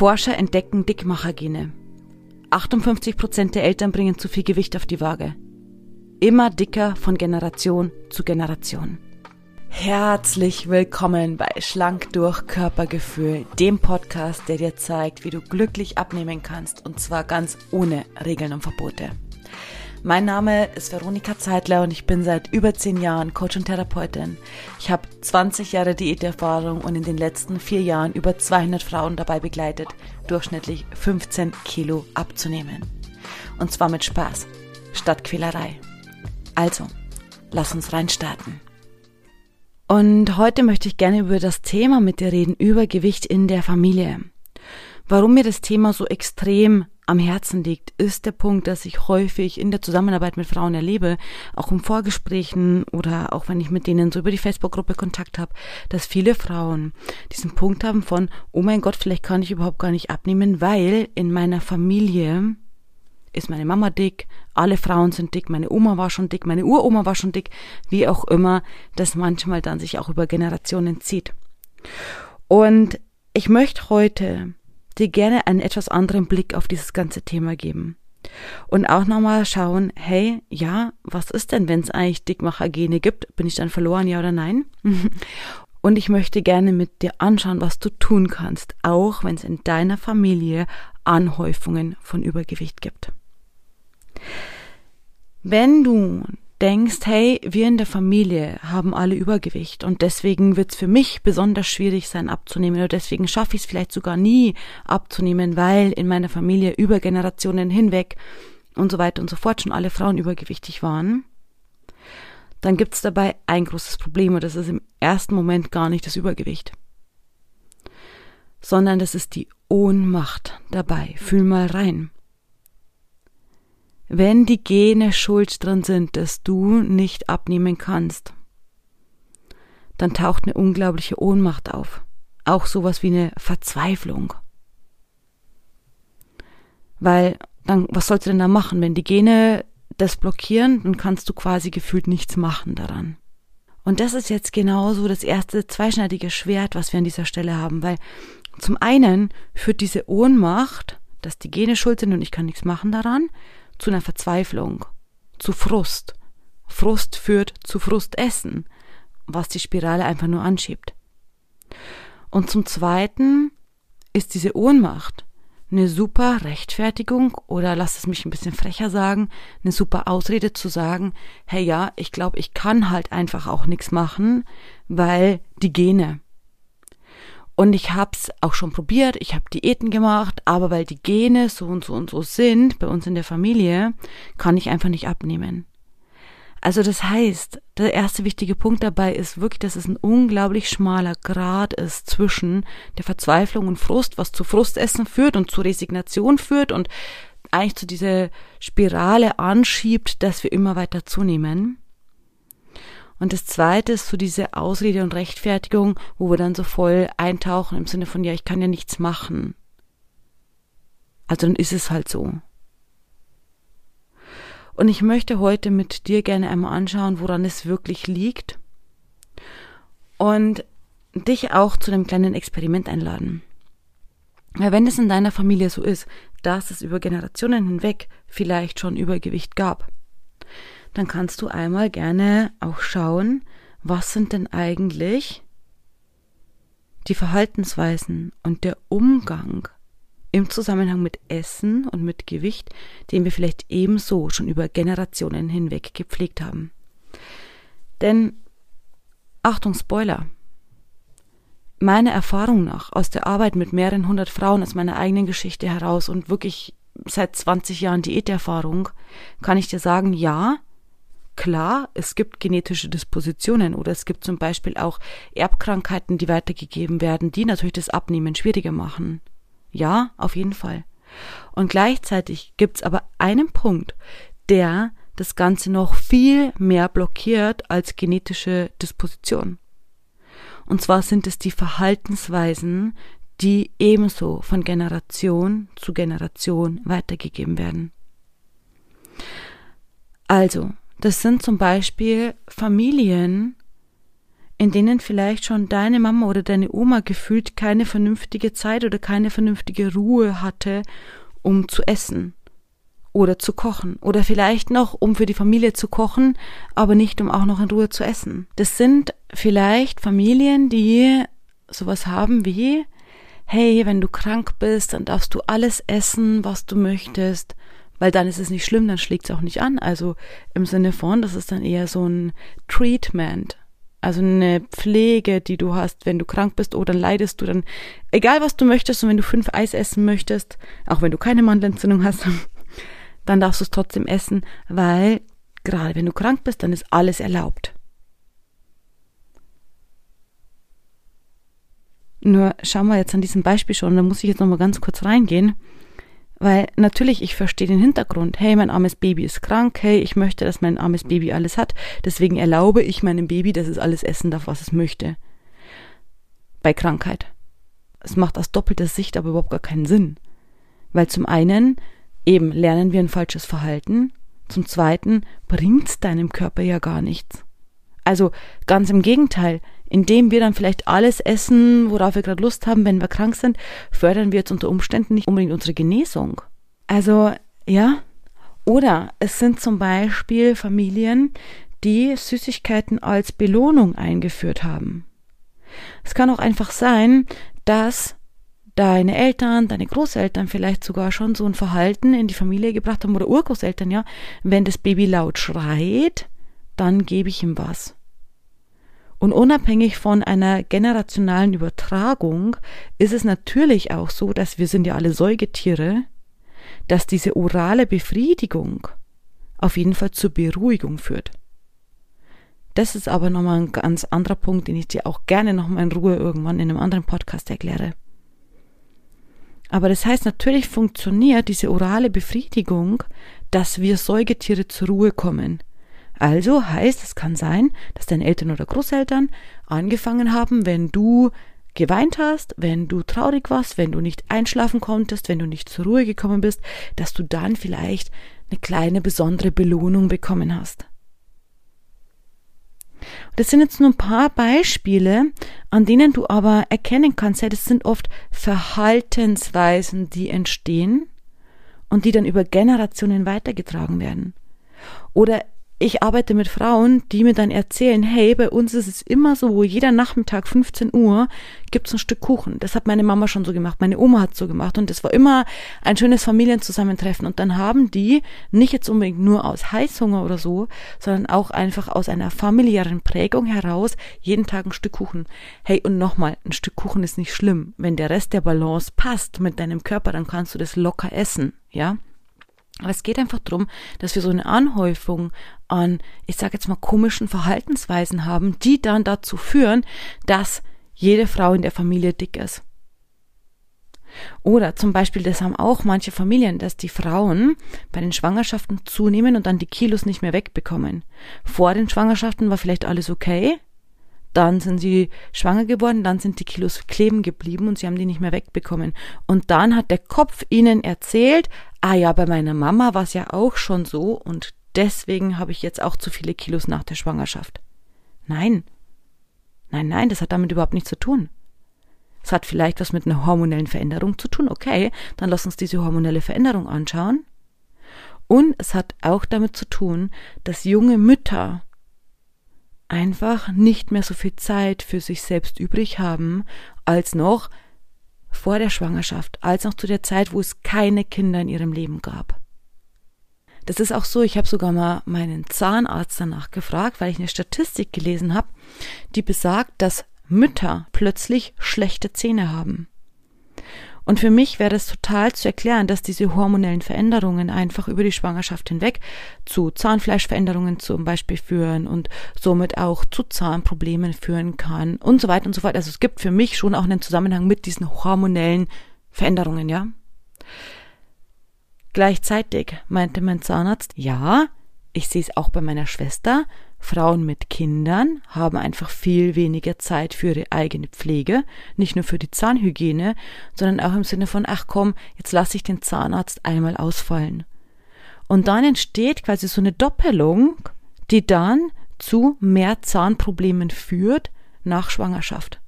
Forscher entdecken Dickmachergene. 58 Prozent der Eltern bringen zu viel Gewicht auf die Waage. Immer dicker von Generation zu Generation. Herzlich willkommen bei Schlank durch Körpergefühl, dem Podcast, der dir zeigt, wie du glücklich abnehmen kannst und zwar ganz ohne Regeln und Verbote. Mein Name ist Veronika Zeitler und ich bin seit über zehn Jahren Coach und Therapeutin. Ich habe 20 Jahre Diäterfahrung und in den letzten vier Jahren über 200 Frauen dabei begleitet, durchschnittlich 15 Kilo abzunehmen. Und zwar mit Spaß, statt Quälerei. Also, lass uns reinstarten. Und heute möchte ich gerne über das Thema mit dir reden, Übergewicht in der Familie. Warum mir das Thema so extrem am Herzen liegt, ist der Punkt, dass ich häufig in der Zusammenarbeit mit Frauen erlebe, auch in Vorgesprächen oder auch wenn ich mit denen so über die Facebook-Gruppe Kontakt habe, dass viele Frauen diesen Punkt haben von, oh mein Gott, vielleicht kann ich überhaupt gar nicht abnehmen, weil in meiner Familie ist meine Mama dick, alle Frauen sind dick, meine Oma war schon dick, meine Uroma war schon dick, wie auch immer, das manchmal dann sich auch über Generationen zieht. Und ich möchte heute dir gerne einen etwas anderen Blick auf dieses ganze Thema geben. Und auch nochmal schauen, hey, ja, was ist denn, wenn es eigentlich Dickmachergene gibt? Bin ich dann verloren, ja oder nein? Und ich möchte gerne mit dir anschauen, was du tun kannst, auch wenn es in deiner Familie Anhäufungen von Übergewicht gibt. Wenn du denkst, hey, wir in der Familie haben alle Übergewicht und deswegen wird es für mich besonders schwierig sein abzunehmen oder deswegen schaffe ich es vielleicht sogar nie abzunehmen, weil in meiner Familie über Generationen hinweg und so weiter und so fort schon alle Frauen übergewichtig waren, dann gibt es dabei ein großes Problem und das ist im ersten Moment gar nicht das Übergewicht, sondern das ist die Ohnmacht dabei. Fühl mal rein wenn die Gene schuld dran sind, dass du nicht abnehmen kannst, dann taucht eine unglaubliche Ohnmacht auf. Auch sowas wie eine Verzweiflung. Weil dann, was sollst du denn da machen? Wenn die Gene das blockieren, dann kannst du quasi gefühlt nichts machen daran. Und das ist jetzt genauso das erste zweischneidige Schwert, was wir an dieser Stelle haben, weil zum einen führt diese Ohnmacht, dass die Gene schuld sind und ich kann nichts machen daran, zu einer Verzweiflung, zu Frust. Frust führt zu Frustessen, was die Spirale einfach nur anschiebt. Und zum Zweiten ist diese Ohnmacht eine super Rechtfertigung oder lass es mich ein bisschen frecher sagen, eine super Ausrede zu sagen, hey ja, ich glaube, ich kann halt einfach auch nichts machen, weil die Gene. Und ich habe es auch schon probiert, ich habe Diäten gemacht, aber weil die Gene so und so und so sind bei uns in der Familie, kann ich einfach nicht abnehmen. Also das heißt, der erste wichtige Punkt dabei ist wirklich, dass es ein unglaublich schmaler Grad ist zwischen der Verzweiflung und Frust, was zu Frustessen führt und zu Resignation führt und eigentlich zu dieser Spirale anschiebt, dass wir immer weiter zunehmen. Und das zweite ist so diese Ausrede und Rechtfertigung, wo wir dann so voll eintauchen im Sinne von, ja, ich kann ja nichts machen. Also dann ist es halt so. Und ich möchte heute mit dir gerne einmal anschauen, woran es wirklich liegt. Und dich auch zu einem kleinen Experiment einladen. Weil wenn es in deiner Familie so ist, dass es über Generationen hinweg vielleicht schon Übergewicht gab, dann kannst du einmal gerne auch schauen, was sind denn eigentlich die Verhaltensweisen und der Umgang im Zusammenhang mit Essen und mit Gewicht, den wir vielleicht ebenso schon über Generationen hinweg gepflegt haben. Denn, Achtung, Spoiler, meiner Erfahrung nach aus der Arbeit mit mehreren hundert Frauen aus meiner eigenen Geschichte heraus und wirklich seit 20 Jahren Diäterfahrung, kann ich dir sagen, ja, Klar, es gibt genetische Dispositionen oder es gibt zum Beispiel auch Erbkrankheiten, die weitergegeben werden, die natürlich das Abnehmen schwieriger machen. Ja, auf jeden Fall. Und gleichzeitig gibt's aber einen Punkt, der das Ganze noch viel mehr blockiert als genetische Disposition. Und zwar sind es die Verhaltensweisen, die ebenso von Generation zu Generation weitergegeben werden. Also, das sind zum Beispiel Familien, in denen vielleicht schon deine Mama oder deine Oma gefühlt keine vernünftige Zeit oder keine vernünftige Ruhe hatte, um zu essen oder zu kochen oder vielleicht noch, um für die Familie zu kochen, aber nicht, um auch noch in Ruhe zu essen. Das sind vielleicht Familien, die sowas haben wie, hey, wenn du krank bist, dann darfst du alles essen, was du möchtest, weil dann ist es nicht schlimm, dann schlägt es auch nicht an. Also im Sinne von, das ist dann eher so ein Treatment. Also eine Pflege, die du hast, wenn du krank bist oder leidest du dann, egal was du möchtest und wenn du fünf Eis essen möchtest, auch wenn du keine Mandelentzündung hast, dann darfst du es trotzdem essen, weil gerade wenn du krank bist, dann ist alles erlaubt. Nur schauen wir jetzt an diesem Beispiel schon, da muss ich jetzt nochmal ganz kurz reingehen. Weil natürlich, ich verstehe den Hintergrund. Hey, mein armes Baby ist krank. Hey, ich möchte, dass mein armes Baby alles hat. Deswegen erlaube ich meinem Baby, dass es alles essen darf, was es möchte. Bei Krankheit. Es macht aus doppelter Sicht aber überhaupt gar keinen Sinn. Weil zum einen eben lernen wir ein falsches Verhalten. Zum zweiten bringt's deinem Körper ja gar nichts. Also ganz im Gegenteil, indem wir dann vielleicht alles essen, worauf wir gerade Lust haben, wenn wir krank sind, fördern wir jetzt unter Umständen nicht unbedingt unsere Genesung. Also, ja. Oder es sind zum Beispiel Familien, die Süßigkeiten als Belohnung eingeführt haben. Es kann auch einfach sein, dass deine Eltern, deine Großeltern vielleicht sogar schon so ein Verhalten in die Familie gebracht haben oder Urgroßeltern, ja, wenn das Baby laut schreit, dann gebe ich ihm was. Und unabhängig von einer generationalen Übertragung ist es natürlich auch so, dass wir sind ja alle Säugetiere, dass diese orale Befriedigung auf jeden Fall zur Beruhigung führt. Das ist aber nochmal ein ganz anderer Punkt, den ich dir auch gerne nochmal in Ruhe irgendwann in einem anderen Podcast erkläre. Aber das heißt, natürlich funktioniert diese orale Befriedigung, dass wir Säugetiere zur Ruhe kommen. Also heißt, es kann sein, dass deine Eltern oder Großeltern angefangen haben, wenn du geweint hast, wenn du traurig warst, wenn du nicht einschlafen konntest, wenn du nicht zur Ruhe gekommen bist, dass du dann vielleicht eine kleine besondere Belohnung bekommen hast. Das sind jetzt nur ein paar Beispiele, an denen du aber erkennen kannst, ja, das sind oft Verhaltensweisen, die entstehen und die dann über Generationen weitergetragen werden. Oder ich arbeite mit Frauen, die mir dann erzählen, hey, bei uns ist es immer so, jeder Nachmittag 15 Uhr gibt's ein Stück Kuchen. Das hat meine Mama schon so gemacht, meine Oma hat so gemacht und das war immer ein schönes Familienzusammentreffen und dann haben die nicht jetzt unbedingt nur aus Heißhunger oder so, sondern auch einfach aus einer familiären Prägung heraus jeden Tag ein Stück Kuchen. Hey, und nochmal, ein Stück Kuchen ist nicht schlimm. Wenn der Rest der Balance passt mit deinem Körper, dann kannst du das locker essen, ja? Aber es geht einfach darum, dass wir so eine Anhäufung an, ich sage jetzt mal, komischen Verhaltensweisen haben, die dann dazu führen, dass jede Frau in der Familie dick ist. Oder zum Beispiel, das haben auch manche Familien, dass die Frauen bei den Schwangerschaften zunehmen und dann die Kilos nicht mehr wegbekommen. Vor den Schwangerschaften war vielleicht alles okay, dann sind sie schwanger geworden, dann sind die Kilos kleben geblieben und sie haben die nicht mehr wegbekommen. Und dann hat der Kopf ihnen erzählt, ah ja, bei meiner Mama war es ja auch schon so und deswegen habe ich jetzt auch zu viele Kilos nach der Schwangerschaft. Nein. Nein, nein, das hat damit überhaupt nichts zu tun. Es hat vielleicht was mit einer hormonellen Veränderung zu tun. Okay, dann lass uns diese hormonelle Veränderung anschauen. Und es hat auch damit zu tun, dass junge Mütter einfach nicht mehr so viel Zeit für sich selbst übrig haben, als noch vor der Schwangerschaft, als noch zu der Zeit, wo es keine Kinder in ihrem Leben gab. Das ist auch so, ich habe sogar mal meinen Zahnarzt danach gefragt, weil ich eine Statistik gelesen habe, die besagt, dass Mütter plötzlich schlechte Zähne haben. Und für mich wäre es total zu erklären, dass diese hormonellen Veränderungen einfach über die Schwangerschaft hinweg zu Zahnfleischveränderungen zum Beispiel führen und somit auch zu Zahnproblemen führen kann und so weiter und so fort. Also es gibt für mich schon auch einen Zusammenhang mit diesen hormonellen Veränderungen, ja. Gleichzeitig meinte mein Zahnarzt, ja, ich sehe es auch bei meiner Schwester, Frauen mit Kindern haben einfach viel weniger Zeit für ihre eigene Pflege, nicht nur für die Zahnhygiene, sondern auch im Sinne von, ach komm, jetzt lasse ich den Zahnarzt einmal ausfallen. Und dann entsteht quasi so eine Doppelung, die dann zu mehr Zahnproblemen führt, nach Schwangerschaft.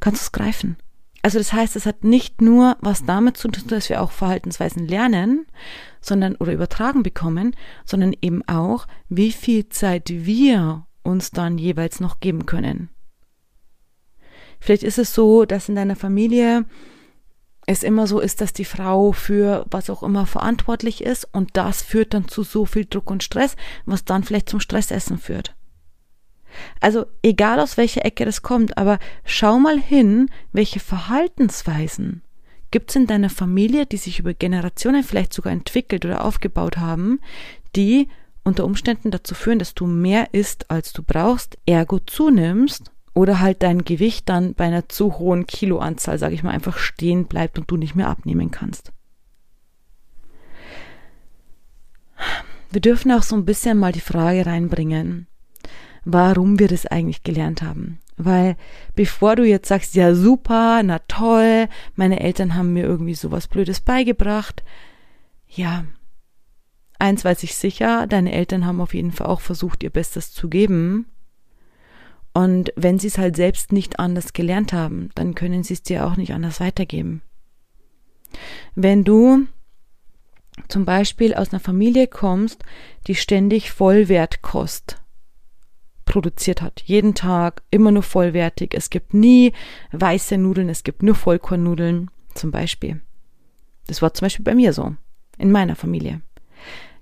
Kannst du es greifen? Also das heißt, es hat nicht nur was damit zu tun, dass wir auch Verhaltensweisen lernen, sondern oder übertragen bekommen, sondern eben auch, wie viel Zeit wir uns dann jeweils noch geben können. Vielleicht ist es so, dass in deiner Familie es immer so ist, dass die Frau für was auch immer verantwortlich ist und das führt dann zu so viel Druck und Stress, was dann vielleicht zum Stressessen führt. Also egal aus welcher Ecke das kommt, aber schau mal hin, welche Verhaltensweisen gibt es in deiner Familie, die sich über Generationen vielleicht sogar entwickelt oder aufgebaut haben, die unter Umständen dazu führen, dass du mehr isst, als du brauchst, ergo zunimmst oder halt dein Gewicht dann bei einer zu hohen Kiloanzahl, sage ich mal, einfach stehen bleibt und du nicht mehr abnehmen kannst. Wir dürfen auch so ein bisschen mal die Frage reinbringen, warum wir das eigentlich gelernt haben. Weil bevor du jetzt sagst, ja super, na toll, meine Eltern haben mir irgendwie sowas Blödes beigebracht, ja, eins weiß ich sicher, deine Eltern haben auf jeden Fall auch versucht, ihr Bestes zu geben. Und wenn sie es halt selbst nicht anders gelernt haben, dann können sie es dir auch nicht anders weitergeben. Wenn du zum Beispiel aus einer Familie kommst, die ständig Vollwertkost produziert hat. Jeden Tag, immer nur vollwertig. Es gibt nie weiße Nudeln, es gibt nur Vollkornnudeln, zum Beispiel. Das war zum Beispiel bei mir so, in meiner Familie.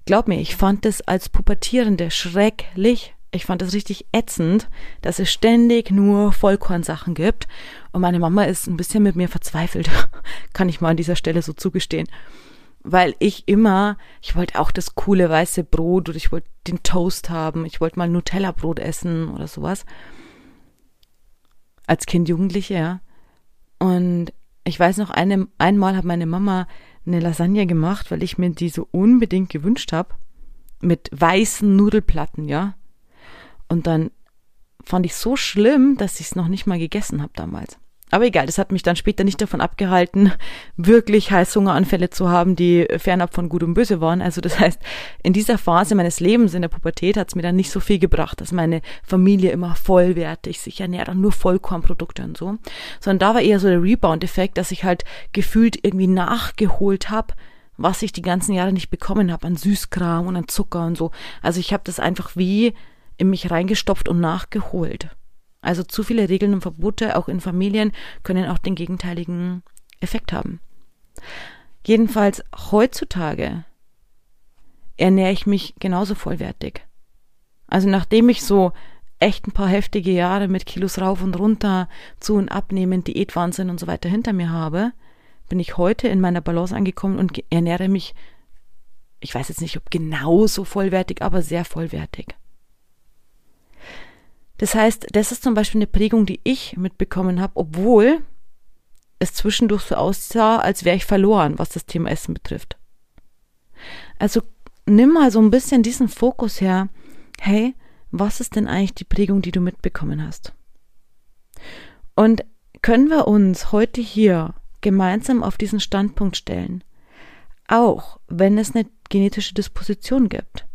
Glaub mir, ich fand es als Pubertierende schrecklich. Ich fand es richtig ätzend, dass es ständig nur Vollkornsachen gibt. Und meine Mama ist ein bisschen mit mir verzweifelt. Kann ich mal an dieser Stelle so zugestehen weil ich immer, ich wollte auch das coole weiße Brot oder ich wollte den Toast haben, ich wollte mal Nutella-Brot essen oder sowas. Als Kind, Jugendliche, ja. Und ich weiß noch, eine, einmal hat meine Mama eine Lasagne gemacht, weil ich mir die so unbedingt gewünscht habe. Mit weißen Nudelplatten, ja. Und dann fand ich so schlimm, dass ich es noch nicht mal gegessen habe damals. Aber egal, das hat mich dann später nicht davon abgehalten, wirklich Heißhungeranfälle zu haben, die fernab von Gut und Böse waren. Also das heißt, in dieser Phase meines Lebens, in der Pubertät, hat es mir dann nicht so viel gebracht, dass meine Familie immer vollwertig sich ernährt und nur Vollkornprodukte und so. Sondern da war eher so der Rebound-Effekt, dass ich halt gefühlt irgendwie nachgeholt habe, was ich die ganzen Jahre nicht bekommen habe an Süßkram und an Zucker und so. Also ich habe das einfach wie in mich reingestopft und nachgeholt. Also zu viele Regeln und Verbote, auch in Familien, können auch den gegenteiligen Effekt haben. Jedenfalls heutzutage ernähre ich mich genauso vollwertig. Also nachdem ich so echt ein paar heftige Jahre mit Kilos rauf und runter, zu und abnehmen, Diätwahnsinn und so weiter hinter mir habe, bin ich heute in meiner Balance angekommen und ernähre mich, ich weiß jetzt nicht, ob genauso vollwertig, aber sehr vollwertig. Das heißt, das ist zum Beispiel eine Prägung, die ich mitbekommen habe, obwohl es zwischendurch so aussah, als wäre ich verloren, was das Thema Essen betrifft. Also nimm mal so ein bisschen diesen Fokus her. Hey, was ist denn eigentlich die Prägung, die du mitbekommen hast? Und können wir uns heute hier gemeinsam auf diesen Standpunkt stellen, auch wenn es eine genetische Disposition gibt.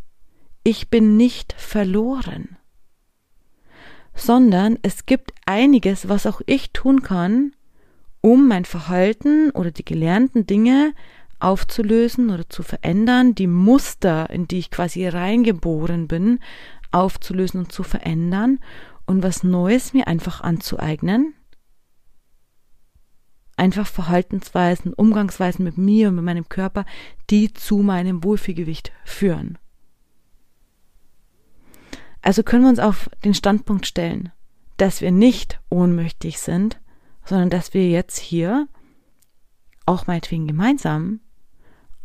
Ich bin nicht verloren sondern es gibt einiges, was auch ich tun kann, um mein Verhalten oder die gelernten Dinge aufzulösen oder zu verändern, die Muster, in die ich quasi reingeboren bin, aufzulösen und zu verändern und was Neues mir einfach anzueignen. Einfach Verhaltensweisen, Umgangsweisen mit mir und mit meinem Körper, die zu meinem Wohlfühlgewicht führen. Also können wir uns auf den Standpunkt stellen, dass wir nicht ohnmächtig sind, sondern dass wir jetzt hier, auch meinetwegen gemeinsam,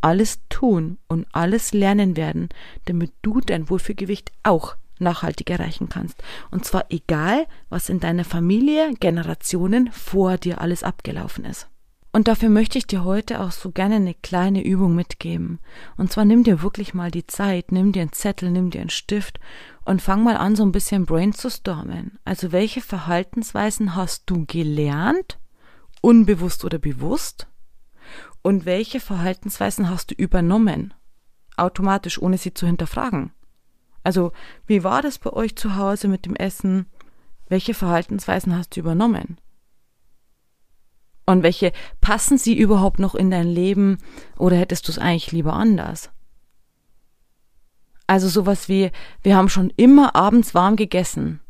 alles tun und alles lernen werden, damit du dein Wohlfühlgewicht auch nachhaltig erreichen kannst. Und zwar egal, was in deiner Familie Generationen vor dir alles abgelaufen ist. Und dafür möchte ich dir heute auch so gerne eine kleine Übung mitgeben. Und zwar nimm dir wirklich mal die Zeit, nimm dir einen Zettel, nimm dir einen Stift und fang mal an, so ein bisschen Brain zu stormen. Also welche Verhaltensweisen hast du gelernt, unbewusst oder bewusst? Und welche Verhaltensweisen hast du übernommen, automatisch, ohne sie zu hinterfragen? Also, wie war das bei euch zu Hause mit dem Essen? welche Verhaltensweisen hast du übernommen? Und welche passen sie überhaupt noch in dein Leben oder hättest du es eigentlich lieber anders? Also sowas wie, wir haben schon immer abends warm gegessen.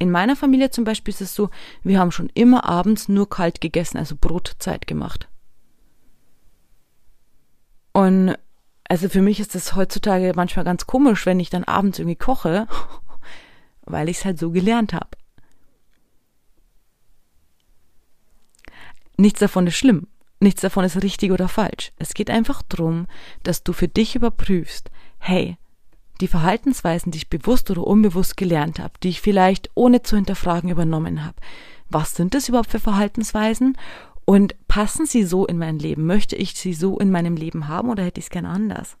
In meiner Familie zum Beispiel ist es so, wir haben schon immer abends nur kalt gegessen, also Brotzeit gemacht. Und also für mich ist das heutzutage manchmal ganz komisch, wenn ich dann abends irgendwie koche, weil ich es halt so gelernt habe. Nichts davon ist schlimm. Nichts davon ist richtig oder falsch. Es geht einfach darum, dass du für dich überprüfst, hey, die Verhaltensweisen, die ich bewusst oder unbewusst gelernt habe, die ich vielleicht ohne zu hinterfragen übernommen habe, was sind das überhaupt für Verhaltensweisen und passen sie so in mein Leben? Möchte ich sie so in meinem Leben haben oder hätte ich es gern anders?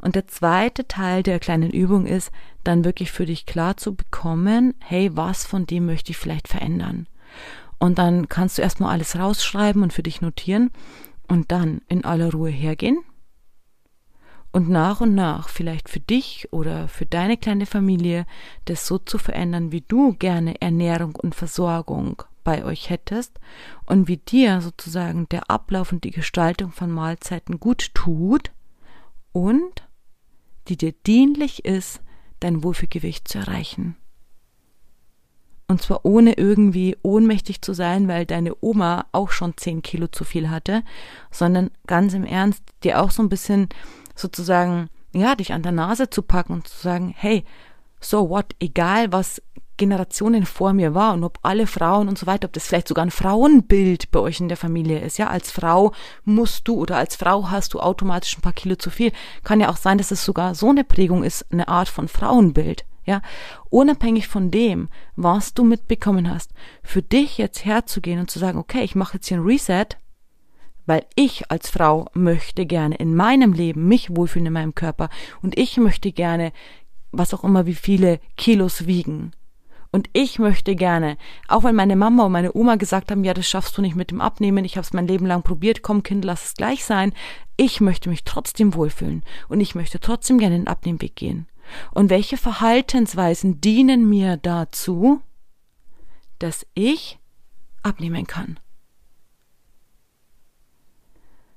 Und der zweite Teil der kleinen Übung ist, dann wirklich für dich klar zu bekommen, hey, was von dem möchte ich vielleicht verändern? Und dann kannst du erstmal alles rausschreiben und für dich notieren und dann in aller Ruhe hergehen und nach und nach vielleicht für dich oder für deine kleine Familie das so zu verändern, wie du gerne Ernährung und Versorgung bei euch hättest und wie dir sozusagen der Ablauf und die Gestaltung von Mahlzeiten gut tut und die dir dienlich ist, dein Wohlfühlgewicht zu erreichen. Und zwar ohne irgendwie ohnmächtig zu sein, weil deine Oma auch schon zehn Kilo zu viel hatte, sondern ganz im Ernst dir auch so ein bisschen sozusagen, ja, dich an der Nase zu packen und zu sagen, hey, so what, egal was Generationen vor mir war und ob alle Frauen und so weiter, ob das vielleicht sogar ein Frauenbild bei euch in der Familie ist, ja, als Frau musst du oder als Frau hast du automatisch ein paar Kilo zu viel. Kann ja auch sein, dass es sogar so eine Prägung ist, eine Art von Frauenbild. Ja, unabhängig von dem, was du mitbekommen hast, für dich jetzt herzugehen und zu sagen, okay, ich mache jetzt hier ein Reset, weil ich als Frau möchte gerne in meinem Leben mich wohlfühlen in meinem Körper und ich möchte gerne, was auch immer, wie viele Kilos wiegen. Und ich möchte gerne, auch wenn meine Mama und meine Oma gesagt haben, ja, das schaffst du nicht mit dem Abnehmen, ich habe es mein Leben lang probiert, komm Kind, lass es gleich sein, ich möchte mich trotzdem wohlfühlen und ich möchte trotzdem gerne den Abnehmweg gehen. Und welche Verhaltensweisen dienen mir dazu, dass ich abnehmen kann?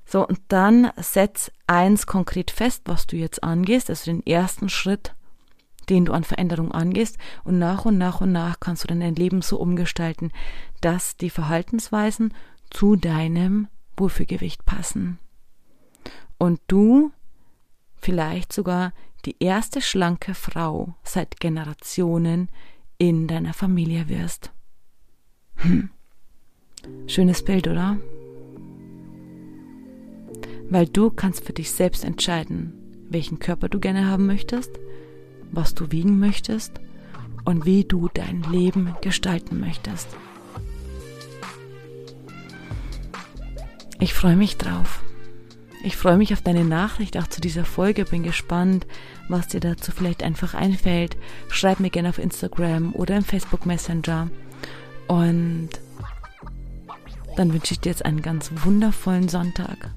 So, und dann setz eins konkret fest, was du jetzt angehst, also den ersten Schritt, den du an Veränderung angehst, und nach und nach und nach kannst du dann dein Leben so umgestalten, dass die Verhaltensweisen zu deinem Wohlfühlgewicht passen. Und du vielleicht sogar die erste schlanke Frau seit Generationen in deiner Familie wirst. Hm. Schönes Bild, oder? Weil du kannst für dich selbst entscheiden, welchen Körper du gerne haben möchtest, was du wiegen möchtest und wie du dein Leben gestalten möchtest. Ich freue mich drauf. Ich freue mich auf deine Nachricht auch zu dieser Folge, bin gespannt, was dir dazu vielleicht einfach einfällt. Schreib mir gerne auf Instagram oder im Facebook Messenger. Und dann wünsche ich dir jetzt einen ganz wundervollen Sonntag.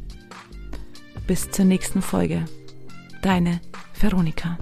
Bis zur nächsten Folge. Deine Veronika.